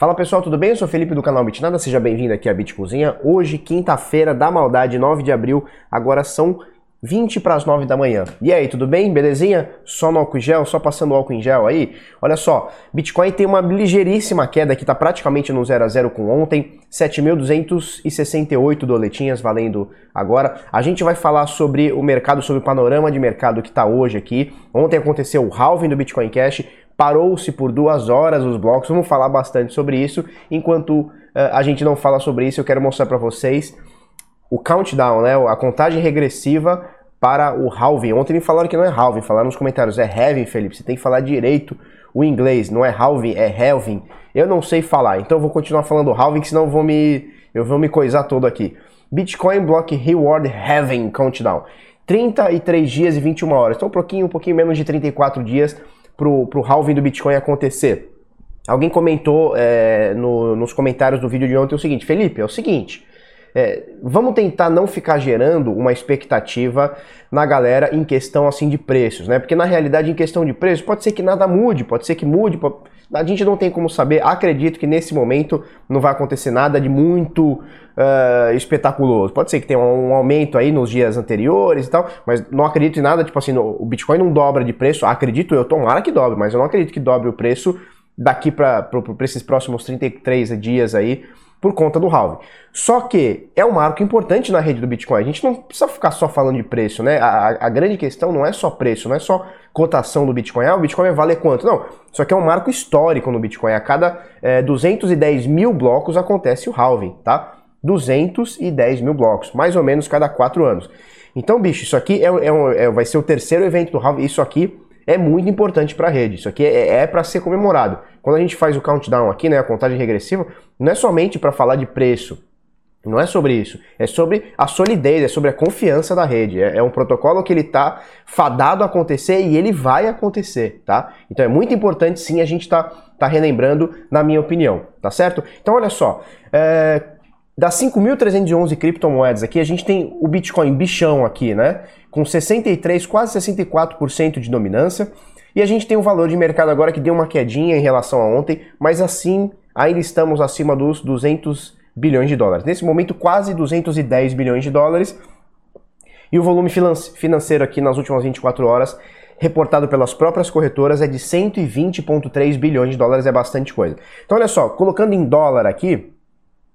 Fala pessoal, tudo bem? Eu sou Felipe do canal Bitnada, seja bem-vindo aqui à Bit Cozinha. Hoje, quinta-feira da maldade, 9 de abril, agora são 20 para as 9 da manhã. E aí, tudo bem? Belezinha? Só no álcool em gel? Só passando álcool em gel aí? Olha só, Bitcoin tem uma ligeiríssima queda que está praticamente no 0 a 0 com ontem, 7.268 doletinhas valendo agora. A gente vai falar sobre o mercado, sobre o panorama de mercado que está hoje aqui. Ontem aconteceu o halving do Bitcoin Cash, parou-se por duas horas os blocos. Vamos falar bastante sobre isso. Enquanto uh, a gente não fala sobre isso, eu quero mostrar para vocês o countdown, né? A contagem regressiva para o halving. Ontem me falaram que não é halving, falaram nos comentários, é halving, Felipe. Você tem que falar direito o inglês, não é halving, é halving. Eu não sei falar, então vou continuar falando halving, senão eu vou me eu vou me coisar todo aqui. Bitcoin Block Reward Halving Countdown. 33 dias e 21 horas. Então um pouquinho, um pouquinho menos de 34 dias pro, pro halving do Bitcoin acontecer. Alguém comentou é, no, nos comentários do vídeo de ontem o seguinte, Felipe, é o seguinte, é, vamos tentar não ficar gerando uma expectativa na galera em questão assim de preços, né? Porque na realidade, em questão de preços, pode ser que nada mude, pode ser que mude, pode... a gente não tem como saber. Acredito que nesse momento não vai acontecer nada de muito uh, espetaculoso. Pode ser que tenha um aumento aí nos dias anteriores e tal, mas não acredito em nada, tipo assim, o Bitcoin não dobra de preço. Acredito eu, tomara que dobre, mas eu não acredito que dobre o preço daqui para esses próximos 33 dias aí por conta do halving. Só que é um marco importante na rede do Bitcoin. A gente não precisa ficar só falando de preço, né? A, a grande questão não é só preço, não é só cotação do Bitcoin. Ah, o Bitcoin vai valer quanto? Não. Isso aqui é um marco histórico no Bitcoin. A cada é, 210 mil blocos acontece o halving, tá? 210 mil blocos, mais ou menos cada quatro anos. Então, bicho, isso aqui é, é, um, é vai ser o terceiro evento do halving. Isso aqui é muito importante para a rede. Isso aqui é, é para ser comemorado. Quando a gente faz o countdown aqui, né, a contagem regressiva, não é somente para falar de preço. Não é sobre isso. É sobre a solidez, é sobre a confiança da rede. É, é um protocolo que ele está fadado a acontecer e ele vai acontecer, tá? Então é muito importante sim a gente tá, tá relembrando, na minha opinião, tá certo? Então olha só, é, das 5.311 criptomoedas aqui, a gente tem o Bitcoin bichão aqui, né? Com 63, quase 64% de dominância. E a gente tem o valor de mercado agora que deu uma quedinha em relação a ontem, mas assim ainda estamos acima dos 200 bilhões de dólares. Nesse momento, quase 210 bilhões de dólares. E o volume financeiro aqui nas últimas 24 horas, reportado pelas próprias corretoras, é de 120,3 bilhões de dólares, é bastante coisa. Então, olha só, colocando em dólar aqui,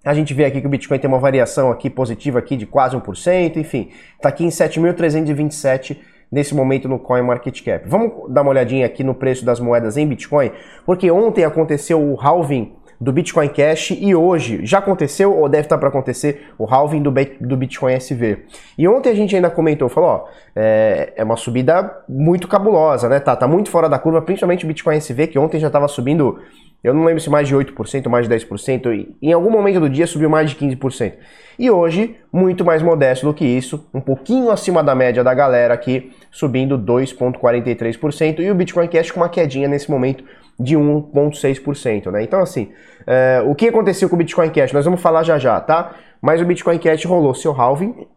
a gente vê aqui que o Bitcoin tem uma variação aqui positiva aqui de quase 1%, enfim, está aqui em 7.327 nesse momento no CoinMarketCap. Vamos dar uma olhadinha aqui no preço das moedas em Bitcoin, porque ontem aconteceu o halving do Bitcoin Cash e hoje já aconteceu ou deve estar para acontecer o halving do, do Bitcoin SV. E ontem a gente ainda comentou, falou, ó, é, é uma subida muito cabulosa, né? Tá, tá muito fora da curva, principalmente o Bitcoin SV, que ontem já estava subindo eu não lembro se mais de 8%, mais de 10%, em algum momento do dia subiu mais de 15%. E hoje, muito mais modesto do que isso, um pouquinho acima da média da galera aqui, subindo 2,43%, e o Bitcoin Cash com uma quedinha nesse momento de 1,6%, né? Então, assim, é, o que aconteceu com o Bitcoin Cash? Nós vamos falar já já, tá? Mas o Bitcoin Cash rolou seu halving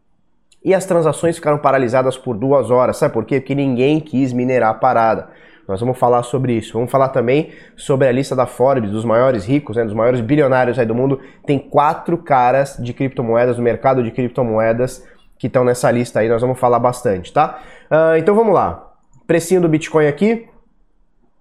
e as transações ficaram paralisadas por duas horas. Sabe por quê? Porque ninguém quis minerar a parada. Nós vamos falar sobre isso. Vamos falar também sobre a lista da Forbes dos maiores ricos, né, dos maiores bilionários aí do mundo. Tem quatro caras de criptomoedas, do mercado de criptomoedas, que estão nessa lista aí. Nós vamos falar bastante, tá? Uh, então vamos lá. Precinho do Bitcoin aqui.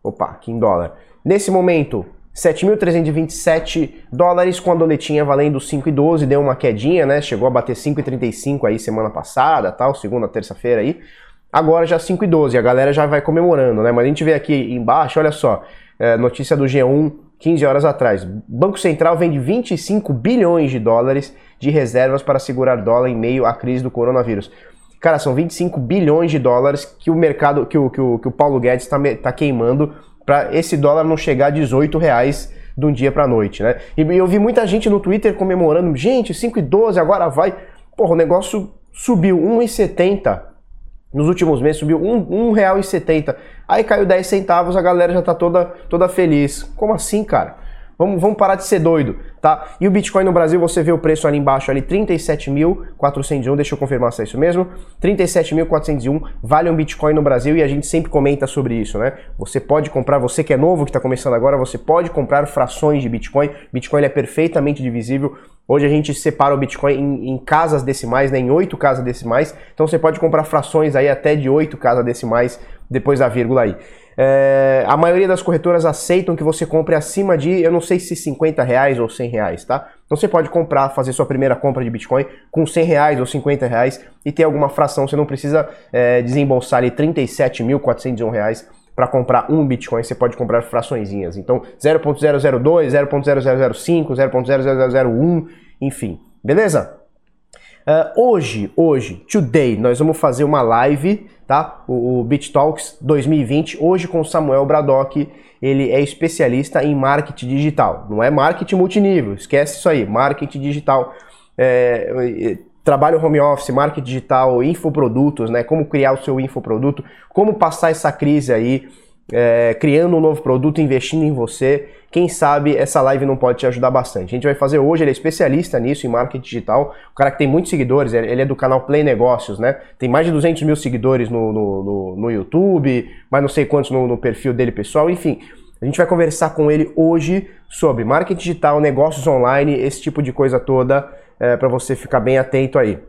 Opa, aqui em dólar. Nesse momento, 7.327 dólares com a doletinha valendo 5,12, deu uma quedinha, né? Chegou a bater 5,35 aí semana passada, tal, segunda, terça-feira aí. Agora já 5 e 12, a galera já vai comemorando, né? Mas a gente vê aqui embaixo, olha só, é, notícia do G1, 15 horas atrás. Banco Central vende 25 bilhões de dólares de reservas para segurar dólar em meio à crise do coronavírus. Cara, são 25 bilhões de dólares que o mercado, que o, que o, que o Paulo Guedes está tá queimando para esse dólar não chegar a 18 reais de um dia para noite, né? E eu vi muita gente no Twitter comemorando, gente, 5 e 12, agora vai. Porra, o negócio subiu 1,70 nos últimos meses subiu um, um real e setenta. Aí caiu 10 centavos, a galera já tá toda, toda feliz. Como assim, cara? Vamos, vamos parar de ser doido, tá? E o Bitcoin no Brasil, você vê o preço ali embaixo, ali 37.401, deixa eu confirmar se é isso mesmo. 37.401 vale um Bitcoin no Brasil e a gente sempre comenta sobre isso, né? Você pode comprar, você que é novo, que está começando agora, você pode comprar frações de Bitcoin. Bitcoin é perfeitamente divisível. Hoje a gente separa o Bitcoin em, em casas decimais, né, em oito casas decimais. Então você pode comprar frações aí até de oito casas decimais depois da vírgula aí. É, a maioria das corretoras aceitam que você compre acima de, eu não sei se 50 reais ou 100 reais, tá? Então você pode comprar, fazer sua primeira compra de Bitcoin com 100 reais ou 50 reais e ter alguma fração. Você não precisa é, desembolsar ali 37.401 reais para comprar um Bitcoin, você pode comprar fraçõezinhas. Então 0.002, 0.0005, 0.0001, enfim. Beleza? Uh, hoje, hoje, today, nós vamos fazer uma live tá? O, o Beat Talks 2020, hoje com Samuel Bradock, ele é especialista em marketing digital. Não é marketing multinível, esquece isso aí, marketing digital. É, trabalho home office, marketing digital, infoprodutos, né? Como criar o seu infoproduto, como passar essa crise aí, é, criando um novo produto, investindo em você. Quem sabe essa live não pode te ajudar bastante. A gente vai fazer hoje, ele é especialista nisso, em marketing digital, o cara que tem muitos seguidores, ele é do canal Play Negócios, né? Tem mais de 200 mil seguidores no, no, no, no YouTube, mas não sei quantos no, no perfil dele pessoal, enfim. A gente vai conversar com ele hoje sobre marketing digital, negócios online, esse tipo de coisa toda, é, para você ficar bem atento aí.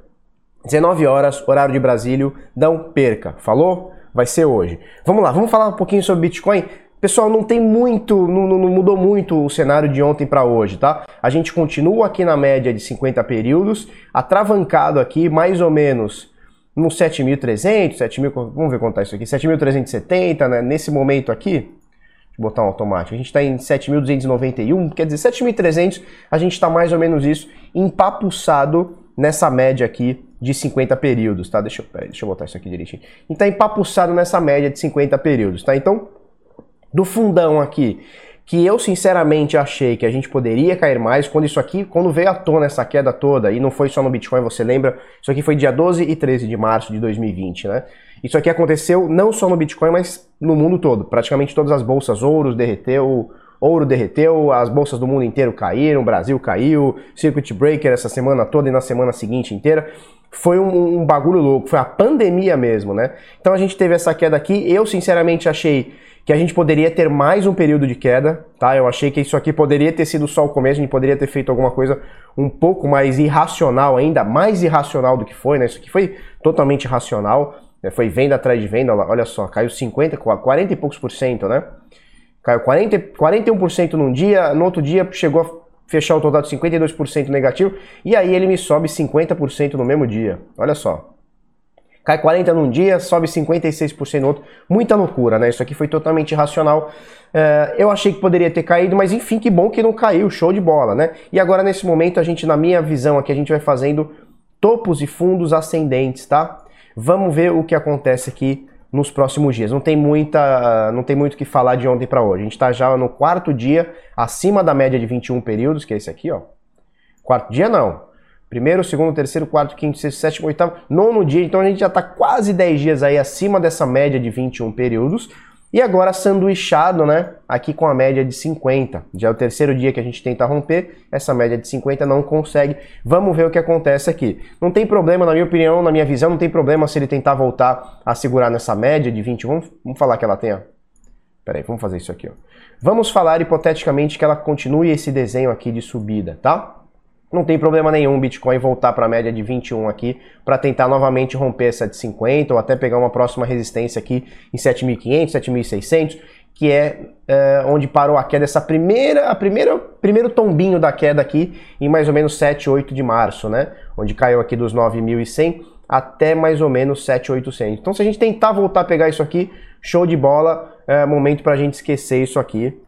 19 horas, horário de Brasília, não perca. Falou? Vai ser hoje. Vamos lá, vamos falar um pouquinho sobre Bitcoin. Pessoal, não tem muito, não, não mudou muito o cenário de ontem para hoje, tá? A gente continua aqui na média de 50 períodos, atravancado aqui mais ou menos nos 7.300, 7.000, vamos ver quanto é isso aqui, 7.370, né? Nesse momento aqui, botar um automático, a gente está em 7.291, quer dizer, 7.300, a gente está mais ou menos isso, empapuçado nessa média aqui de 50 períodos, tá? Deixa eu, peraí, deixa eu botar isso aqui direitinho. E tá empapuçado nessa média de 50 períodos, tá? Então, do fundão aqui, que eu sinceramente achei que a gente poderia cair mais, quando isso aqui, quando veio à tona essa queda toda, e não foi só no Bitcoin, você lembra? Isso aqui foi dia 12 e 13 de março de 2020, né? Isso aqui aconteceu não só no Bitcoin, mas no mundo todo. Praticamente todas as bolsas ouros derreteu, ouro derreteu, as bolsas do mundo inteiro caíram, o Brasil caiu, circuit breaker essa semana toda e na semana seguinte inteira. Foi um, um bagulho louco, foi a pandemia mesmo, né? Então a gente teve essa queda aqui. Eu sinceramente achei que a gente poderia ter mais um período de queda, tá? Eu achei que isso aqui poderia ter sido só o começo, a gente poderia ter feito alguma coisa um pouco mais irracional, ainda mais irracional do que foi, né? Isso aqui foi totalmente irracional, né? foi venda atrás de venda, olha só, caiu 50, 40 e poucos por cento, né? Caiu 40, 41% num dia, no outro dia chegou a fechar o total de 52% negativo, e aí ele me sobe 50% no mesmo dia. Olha só. Cai 40 num dia, sobe 56% no outro. Muita loucura, né? Isso aqui foi totalmente irracional. É, eu achei que poderia ter caído, mas enfim, que bom que não caiu. Show de bola, né? E agora, nesse momento, a gente, na minha visão aqui, a gente vai fazendo topos e fundos ascendentes, tá? Vamos ver o que acontece aqui nos próximos dias. Não tem muita, não tem muito o que falar de ontem para hoje. A gente está já no quarto dia acima da média de 21 períodos, que é esse aqui, ó. Quarto dia não. Primeiro, segundo, terceiro, quarto, quinto, sexto, sétimo, oitavo, nono dia. Então a gente já está quase 10 dias aí acima dessa média de 21 períodos. E agora sanduichado, né? Aqui com a média de 50. Já é o terceiro dia que a gente tenta romper, essa média de 50 não consegue. Vamos ver o que acontece aqui. Não tem problema, na minha opinião, na minha visão, não tem problema se ele tentar voltar a segurar nessa média de 21. Vamos, vamos falar que ela tenha. Peraí, vamos fazer isso aqui, ó. Vamos falar hipoteticamente que ela continue esse desenho aqui de subida, tá? Não tem problema nenhum Bitcoin voltar para a média de 21 aqui para tentar novamente romper essa de 50 ou até pegar uma próxima resistência aqui em 7.500, 7.600, que é, é, onde parou a queda essa primeira, a primeira, primeiro tombinho da queda aqui em mais ou menos 7, 8 de março, né? Onde caiu aqui dos 9.100 até mais ou menos 7.800. Então se a gente tentar voltar a pegar isso aqui, show de bola, é momento para a gente esquecer isso aqui.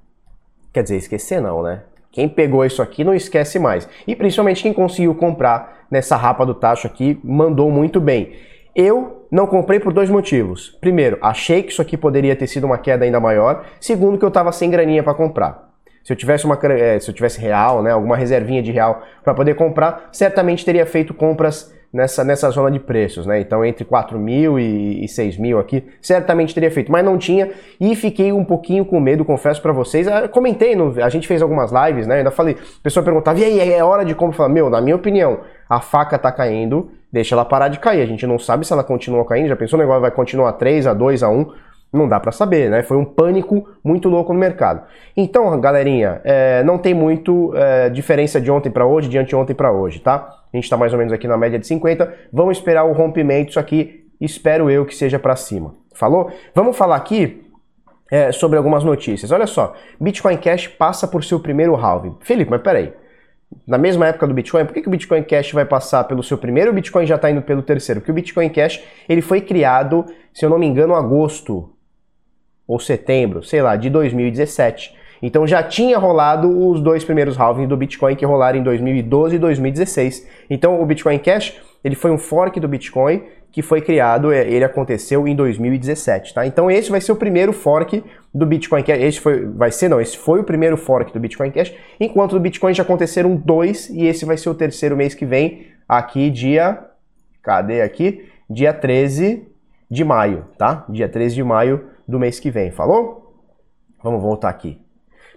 Quer dizer, esquecer não, né? Quem pegou isso aqui não esquece mais. E principalmente quem conseguiu comprar nessa rapa do tacho aqui mandou muito bem. Eu não comprei por dois motivos. Primeiro, achei que isso aqui poderia ter sido uma queda ainda maior. Segundo, que eu estava sem graninha para comprar. Se eu tivesse uma eh, se eu tivesse real, né, alguma reservinha de real para poder comprar, certamente teria feito compras nessa, nessa zona de preços, né? Então entre 4 mil e, e 6 mil aqui, certamente teria feito, mas não tinha e fiquei um pouquinho com medo, confesso para vocês. Eu ah, comentei, no, a gente fez algumas lives, né? Ainda falei, a pessoa perguntava, e aí, é hora de como? Falar, meu, na minha opinião, a faca tá caindo, deixa ela parar de cair. A gente não sabe se ela continua caindo, já pensou o negócio vai continuar 3 a 2 a 1 não dá para saber, né? Foi um pânico muito louco no mercado. Então, galerinha, é, não tem muito é, diferença de ontem para hoje, de anteontem para hoje, tá? A gente está mais ou menos aqui na média de 50. Vamos esperar o rompimento, isso aqui espero eu que seja para cima. Falou? Vamos falar aqui é, sobre algumas notícias. Olha só, Bitcoin Cash passa por seu primeiro halving. Felipe, mas peraí. Na mesma época do Bitcoin, por que, que o Bitcoin Cash vai passar pelo seu primeiro o Bitcoin já está indo pelo terceiro? Porque o Bitcoin Cash ele foi criado, se eu não me engano, agosto ou setembro, sei lá, de 2017. Então já tinha rolado os dois primeiros halvings do Bitcoin que rolaram em 2012 e 2016. Então o Bitcoin Cash, ele foi um fork do Bitcoin que foi criado, é, ele aconteceu em 2017, tá? Então esse vai ser o primeiro fork do Bitcoin Cash. Esse foi, vai ser não, esse foi o primeiro fork do Bitcoin Cash, enquanto do Bitcoin já aconteceram dois e esse vai ser o terceiro mês que vem, aqui dia, cadê aqui? Dia 13 de maio, tá? Dia 13 de maio do mês que vem, falou? Vamos voltar aqui.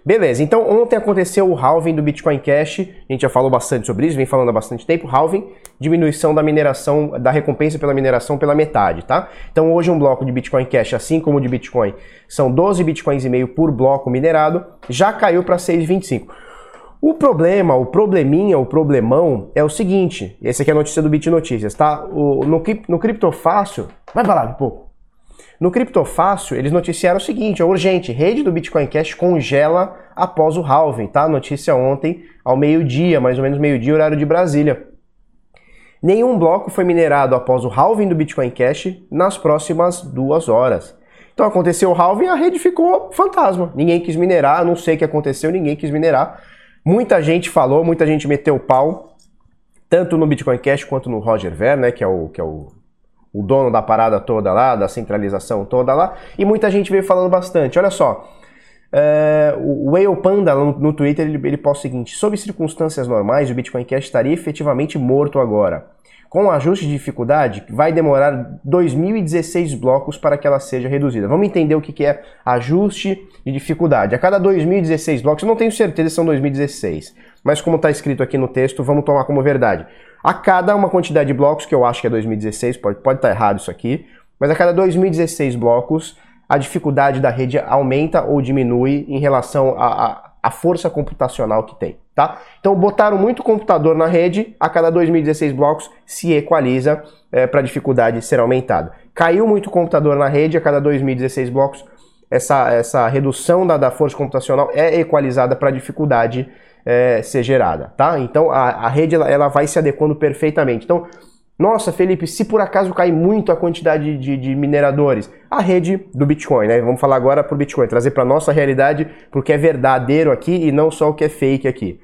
Beleza, então ontem aconteceu o halving do Bitcoin Cash, a gente já falou bastante sobre isso, vem falando há bastante tempo, halving, diminuição da mineração, da recompensa pela mineração pela metade, tá? Então hoje um bloco de Bitcoin Cash, assim como o de Bitcoin, são 12 Bitcoins e meio por bloco minerado, já caiu para 6,25. O problema, o probleminha, o problemão é o seguinte, esse aqui é a notícia do Bit Notícias, tá? O, no, no vai falar um pouco. No Criptofácil, eles noticiaram o seguinte, é urgente, rede do Bitcoin Cash congela após o halving, tá? Notícia ontem ao meio-dia, mais ou menos meio-dia, horário de Brasília. Nenhum bloco foi minerado após o halving do Bitcoin Cash nas próximas duas horas. Então aconteceu o halving, a rede ficou fantasma. Ninguém quis minerar, não sei o que aconteceu, ninguém quis minerar. Muita gente falou, muita gente meteu o pau, tanto no Bitcoin Cash quanto no Roger Ver, né, que é o, que é o o dono da parada toda lá, da centralização toda lá, e muita gente veio falando bastante. Olha só, é, o Whale Panda no, no Twitter ele, ele posta o seguinte: sob circunstâncias normais, o Bitcoin Cash estaria efetivamente morto agora. Com o ajuste de dificuldade, vai demorar 2016 blocos para que ela seja reduzida. Vamos entender o que é ajuste de dificuldade. A cada 2016 blocos, eu não tenho certeza se são 2016, mas como está escrito aqui no texto, vamos tomar como verdade. A cada uma quantidade de blocos, que eu acho que é 2016, pode, pode estar tá errado isso aqui, mas a cada 2016 blocos, a dificuldade da rede aumenta ou diminui em relação à força computacional que tem tá? Então botaram muito computador na rede, a cada 2016 blocos se equaliza é, para a dificuldade ser aumentada. Caiu muito computador na rede, a cada 2016 blocos essa, essa redução da, da força computacional é equalizada para a dificuldade é, ser gerada, tá? Então a, a rede ela, ela vai se adequando perfeitamente. Então nossa, Felipe, se por acaso cair muito a quantidade de, de, mineradores, a rede do Bitcoin, né? Vamos falar agora para o Bitcoin, trazer para nossa realidade, porque é verdadeiro aqui e não só o que é fake aqui.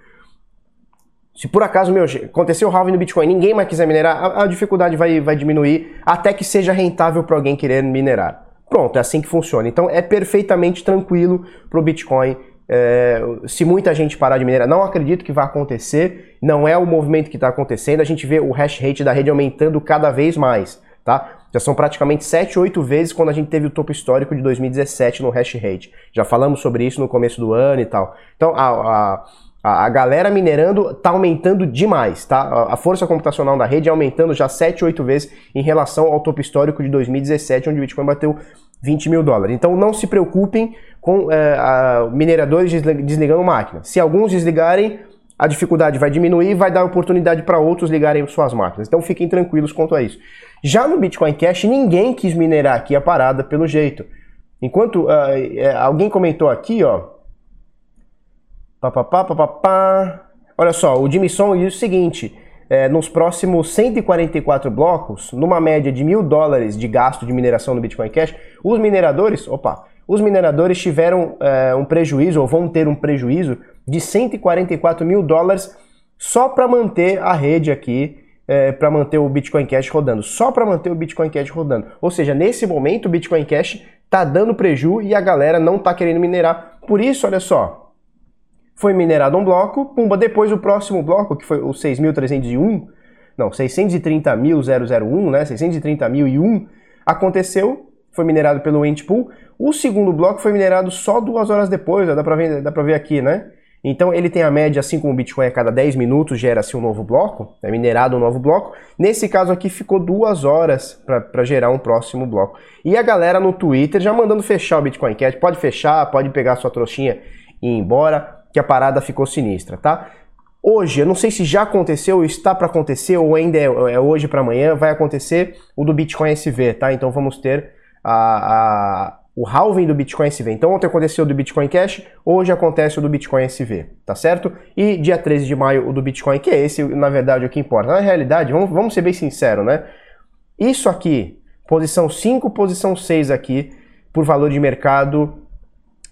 Se por acaso, meu, aconteceu o halving no Bitcoin, ninguém mais quiser minerar, a, a dificuldade vai, vai diminuir até que seja rentável para alguém querer minerar. Pronto, é assim que funciona. Então é perfeitamente tranquilo para o Bitcoin. É, se muita gente parar de minerar, não acredito que vai acontecer, não é o movimento que está acontecendo, a gente vê o hash rate da rede aumentando cada vez mais, tá? Já são praticamente 7, 8 vezes quando a gente teve o topo histórico de 2017 no hash rate. Já falamos sobre isso no começo do ano e tal. Então, a, a a, galera minerando está aumentando demais, tá? A força computacional da rede aumentando já 7, 8 vezes em relação ao topo histórico de 2017, onde o Bitcoin bateu 20 mil dólares. Então não se preocupem com é, a, mineradores desligando máquina. Se alguns desligarem, a dificuldade vai diminuir e vai dar oportunidade para outros ligarem suas máquinas. Então fiquem tranquilos quanto a isso. Já no Bitcoin Cash, ninguém quis minerar aqui a parada pelo jeito. Enquanto uh, alguém comentou aqui, ó, Papapá, papapá. Olha só, o Song diz o seguinte: é, nos próximos 144 blocos, numa média de mil dólares de gasto de mineração no Bitcoin Cash, os mineradores, opa, os mineradores tiveram é, um prejuízo, ou vão ter um prejuízo, de 144 mil dólares só para manter a rede aqui, é, para manter o Bitcoin Cash rodando, só para manter o Bitcoin Cash rodando. Ou seja, nesse momento o Bitcoin Cash está dando prejuízo e a galera não está querendo minerar. Por isso, olha só, foi minerado um bloco, pumba, depois o próximo bloco, que foi o 6.301, não, 630.001, né, 630.001 aconteceu, foi minerado pelo Entpool. O segundo bloco foi minerado só duas horas depois, dá para ver, dá pra ver aqui, né? Então ele tem a média, assim como o Bitcoin a cada 10 minutos gera-se um novo bloco, é minerado um novo bloco. Nesse caso aqui ficou duas horas para gerar um próximo bloco. E a galera no Twitter já mandando fechar o Bitcoin Cash. Pode fechar, pode pegar sua trouxinha e ir embora, que a parada ficou sinistra, tá? Hoje, eu não sei se já aconteceu, está para acontecer ou ainda é, é hoje para amanhã, vai acontecer o do Bitcoin SV, tá? Então vamos ter a, a o halving do Bitcoin SV. Então ontem aconteceu o do Bitcoin Cash, hoje acontece o do Bitcoin SV, tá certo? E dia 13 de maio o do Bitcoin, que é esse, na verdade, o que importa. Na realidade, vamos, vamos ser bem sinceros, né? Isso aqui, posição 5, posição 6 aqui, por valor de mercado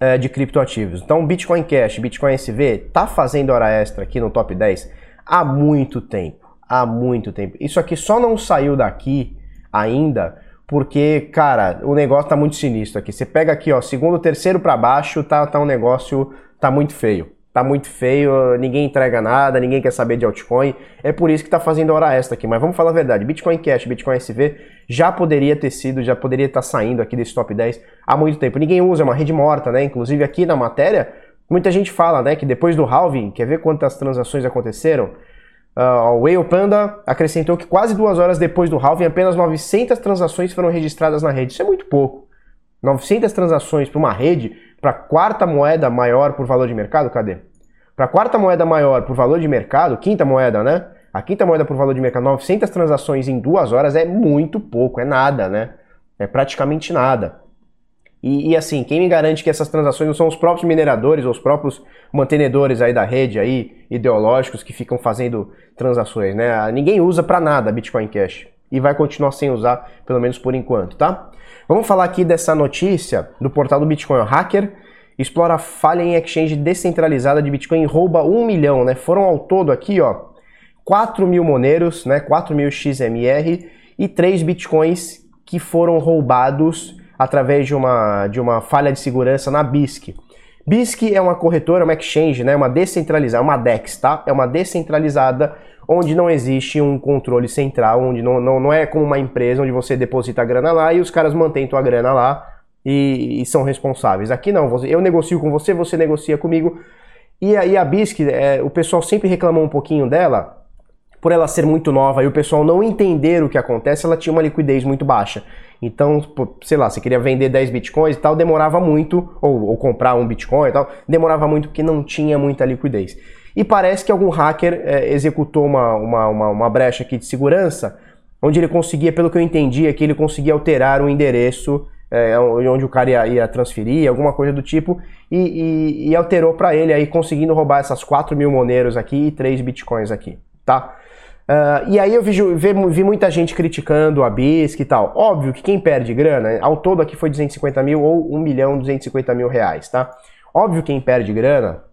é, de criptoativos. Então Bitcoin Cash, Bitcoin SV, tá fazendo hora extra aqui no top 10 há muito tempo. Há muito tempo. Isso aqui só não saiu daqui ainda porque, cara, o negócio tá muito sinistro aqui. Você pega aqui, ó, segundo, terceiro para baixo, tá, tá um negócio, tá muito feio. Tá muito feio, ninguém entrega nada, ninguém quer saber de altcoin. É por isso que tá fazendo hora extra aqui. Mas vamos falar a verdade, Bitcoin Cash, Bitcoin SV já poderia ter sido, já poderia estar tá saindo aqui desse top 10 há muito tempo. Ninguém usa, é uma rede morta, né? Inclusive aqui na matéria, muita gente fala, né, que depois do halving, quer ver quantas transações aconteceram? Uh, o Whale Panda acrescentou que quase duas horas depois do halving, apenas 900 transações foram registradas na rede. Isso é muito pouco. 900 transações para uma rede, para a quarta moeda maior por valor de mercado, cadê? Para a quarta moeda maior por valor de mercado, quinta moeda, né? A quinta moeda por valor de mercado, 900 transações em duas horas é muito pouco, é nada, né? É praticamente nada. E, e, assim, quem me garante que essas transações não são os próprios mineradores ou os próprios mantenedores aí da rede aí, ideológicos, que ficam fazendo transações, né? Ninguém usa para nada Bitcoin Cash e vai continuar sem usar, pelo menos por enquanto, tá? Vamos falar aqui dessa notícia do portal do Bitcoin. O hacker explora falha em exchange descentralizada de Bitcoin e rouba um milhão, né? Foram ao todo aqui, ó, 4 mil moneiros, né? 4 mil XMR e 3 Bitcoins que foram roubados através de uma, de uma falha de segurança na BISC. BISC é uma corretora, uma exchange, né, uma descentralizada, uma DEX, tá? É uma descentralizada onde não existe um controle central, onde não, não, não é como uma empresa onde você deposita a grana lá e os caras mantêm tua grana lá e, e são responsáveis. Aqui não, eu negocio com você, você negocia comigo. E aí a BISC, é, o pessoal sempre reclamou um pouquinho dela, por ela ser muito nova e o pessoal não entender o que acontece, ela tinha uma liquidez muito baixa. Então, sei lá, você queria vender 10 bitcoins e tal, demorava muito, ou, ou, comprar um bitcoin e tal, demorava muito porque não tinha muita liquidez. E parece que algum hacker é, executou uma, uma, uma, uma, brecha aqui de segurança, onde ele conseguia, pelo que eu entendi, é que ele conseguia alterar o endereço é, onde o cara ia, ia, transferir, alguma coisa do tipo, e, e, e alterou para ele aí, conseguindo roubar essas 4 mil moneiros aqui e 3 bitcoins aqui, tá? Uh, e aí eu vi, vi, vi, muita gente criticando a BISC e tal. Óbvio que quem perde grana, ao todo aqui foi 250 mil ou 1 milhão 250 mil reais, tá? Óbvio que quem perde grana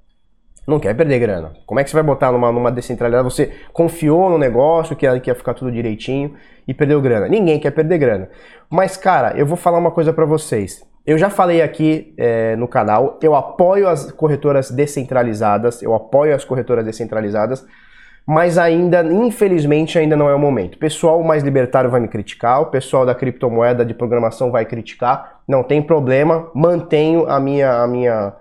não quer perder grana. Como é que você vai botar numa, numa descentralizada? Você confiou no negócio que ia, que ia ficar tudo direitinho e perdeu grana. Ninguém quer perder grana. Mas, cara, eu vou falar uma coisa para vocês. Eu já falei aqui é, no canal, eu apoio as corretoras descentralizadas, eu apoio as corretoras descentralizadas, mas ainda, infelizmente, ainda não é o momento. O pessoal mais libertário vai me criticar, o pessoal da criptomoeda de programação vai criticar, não tem problema, mantenho a minha, a minha,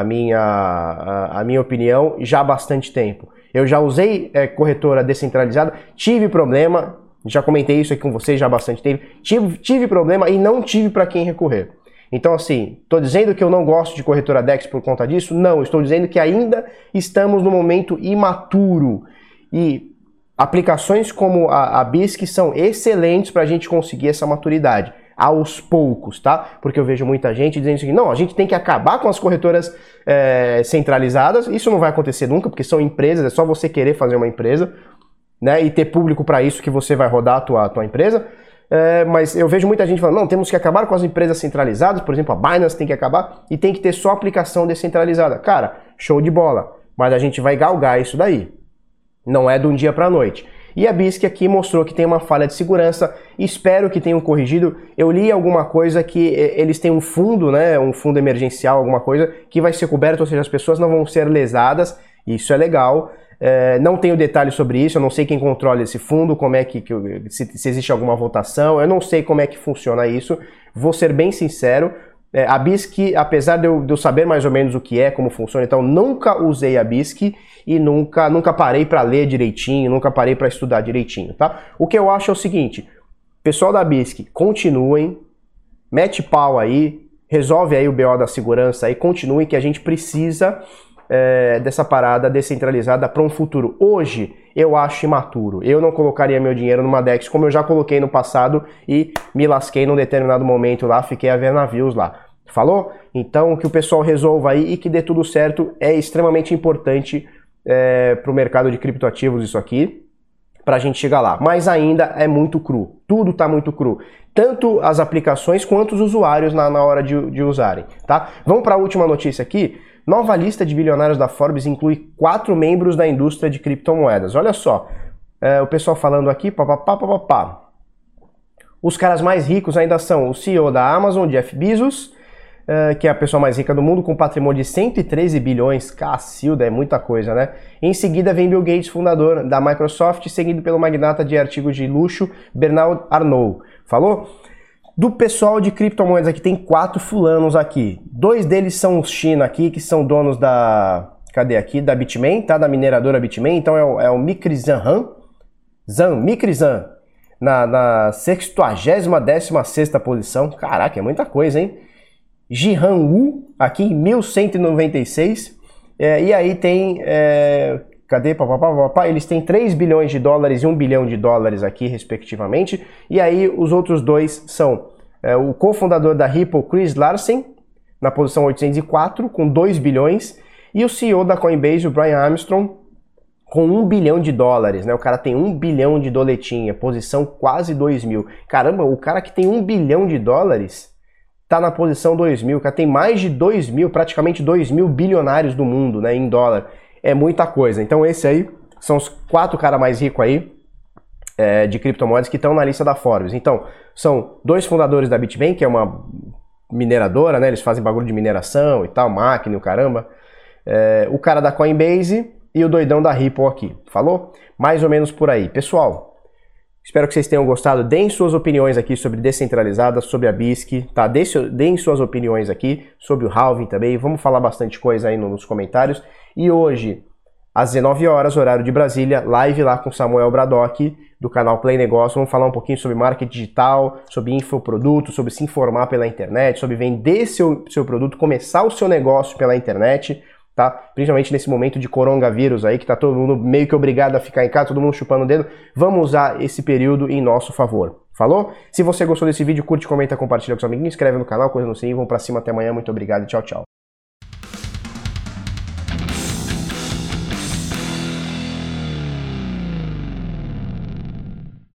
a minha, a, a minha opinião já há bastante tempo. Eu já usei é, corretora descentralizada, tive problema, já comentei isso aqui com vocês já há bastante tempo, tive, tive problema e não tive para quem recorrer. Então, assim, estou dizendo que eu não gosto de corretora DEX por conta disso? Não, estou dizendo que ainda estamos no momento imaturo e aplicações como a, a BISC são excelentes para a gente conseguir essa maturidade aos poucos, tá? Porque eu vejo muita gente dizendo assim, não, a gente tem que acabar com as corretoras é, centralizadas. Isso não vai acontecer nunca, porque são empresas, é só você querer fazer uma empresa, né? E ter público para isso que você vai rodar a tua, a tua empresa. É, mas eu vejo muita gente falando, não, temos que acabar com as empresas centralizadas, por exemplo, a Binance tem que acabar e tem que ter só aplicação descentralizada. Cara, show de bola, mas a gente vai galgar isso daí. Não é de um dia para a noite. E a BISC aqui mostrou que tem uma falha de segurança. Espero que tenham corrigido. Eu li alguma coisa que eles têm um fundo, né, um fundo emergencial, alguma coisa que vai ser coberto, ou seja, as pessoas não vão ser lesadas. Isso é legal. É, não tenho detalhes sobre isso, eu não sei quem controla esse fundo, como é que, que se, se, existe alguma votação, eu não sei como é que funciona isso. Vou ser bem sincero, é, a BISC, apesar de eu, de eu, saber mais ou menos o que é, como funciona, então nunca usei a BISC e nunca, nunca parei para ler direitinho, nunca parei para estudar direitinho, tá? O que eu acho é o seguinte, pessoal da BISC, continuem, mete pau aí, resolve aí o BO da segurança aí, continuem que a gente precisa é, dessa parada descentralizada para um futuro. Hoje eu acho imaturo. Eu não colocaria meu dinheiro numa DEX como eu já coloquei no passado e me lasquei num determinado momento lá, fiquei a ver navios lá. Falou? Então que o pessoal resolva aí e que dê tudo certo é extremamente importante é, para o mercado de criptoativos isso aqui para a gente chegar lá. Mas ainda é muito cru. Tudo está muito cru. Tanto as aplicações quanto os usuários na, na hora de, de usarem. Tá? Vamos para a última notícia aqui. Nova lista de bilionários da Forbes inclui quatro membros da indústria de criptomoedas. Olha só, é, o pessoal falando aqui, papapá, papapá. Os caras mais ricos ainda são o CEO da Amazon, Jeff Bezos, é, que é a pessoa mais rica do mundo, com patrimônio de 113 bilhões. Cacilda, é muita coisa, né? Em seguida vem Bill Gates, fundador da Microsoft, seguido pelo magnata de artigos de luxo, Bernard Arnault. Falou? Do pessoal de criptomoedas aqui, tem quatro fulanos aqui. Dois deles são os China aqui, que são donos da. Cadê aqui? Da Bitmain, tá? Da mineradora Bitmain. Então é o, é o. Zan, Mikrizan. Na, na 60 16 posição. Caraca, é muita coisa, hein? Jihan Wu, aqui em 1196. É, e aí tem. É, cadê? Papapá, papapá, eles têm 3 bilhões de dólares e 1 bilhão de dólares aqui, respectivamente. E aí os outros dois são é, o cofundador da Ripple, Chris Larsen, na posição 804, com 2 bilhões, e o CEO da Coinbase, o Brian Armstrong, com 1 bilhão de dólares, né? O cara tem 1 bilhão de doletinha, posição quase 2 mil. Caramba, o cara que tem 1 bilhão de dólares tá na posição 2 mil, o cara tem mais de 2 mil, praticamente 2 mil bilionários do mundo, né, em dólar é muita coisa. Então esse aí são os quatro caras mais ricos aí é, de criptomoedas que estão na lista da Forbes. Então, são dois fundadores da Bitmain, que é uma mineradora, né? Eles fazem bagulho de mineração e tal, máquina o caramba. É, o cara da Coinbase e o doidão da Ripple aqui. Falou? Mais ou menos por aí. Pessoal, espero que vocês tenham gostado. Deem suas opiniões aqui sobre descentralizada, sobre a BISC, tá? Deem suas opiniões aqui sobre o halving também. Vamos falar bastante coisa aí nos comentários. E hoje, às 19 horas, horário de Brasília, live lá com Samuel Bradock, do canal Play Negócio. Vamos falar um pouquinho sobre marketing digital, sobre infoproduto, sobre se informar pela internet, sobre vender seu, seu produto, começar o seu negócio pela internet, tá? Principalmente nesse momento de coronavírus aí, que tá todo mundo meio que obrigado a ficar em casa, todo mundo chupando o dedo. Vamos usar esse período em nosso favor. Falou? Se você gostou desse vídeo, curte, comenta, compartilha com seus amiguinhos, inscreve no canal, coisa no sininho. Vamos pra cima até amanhã. Muito obrigado e tchau, tchau.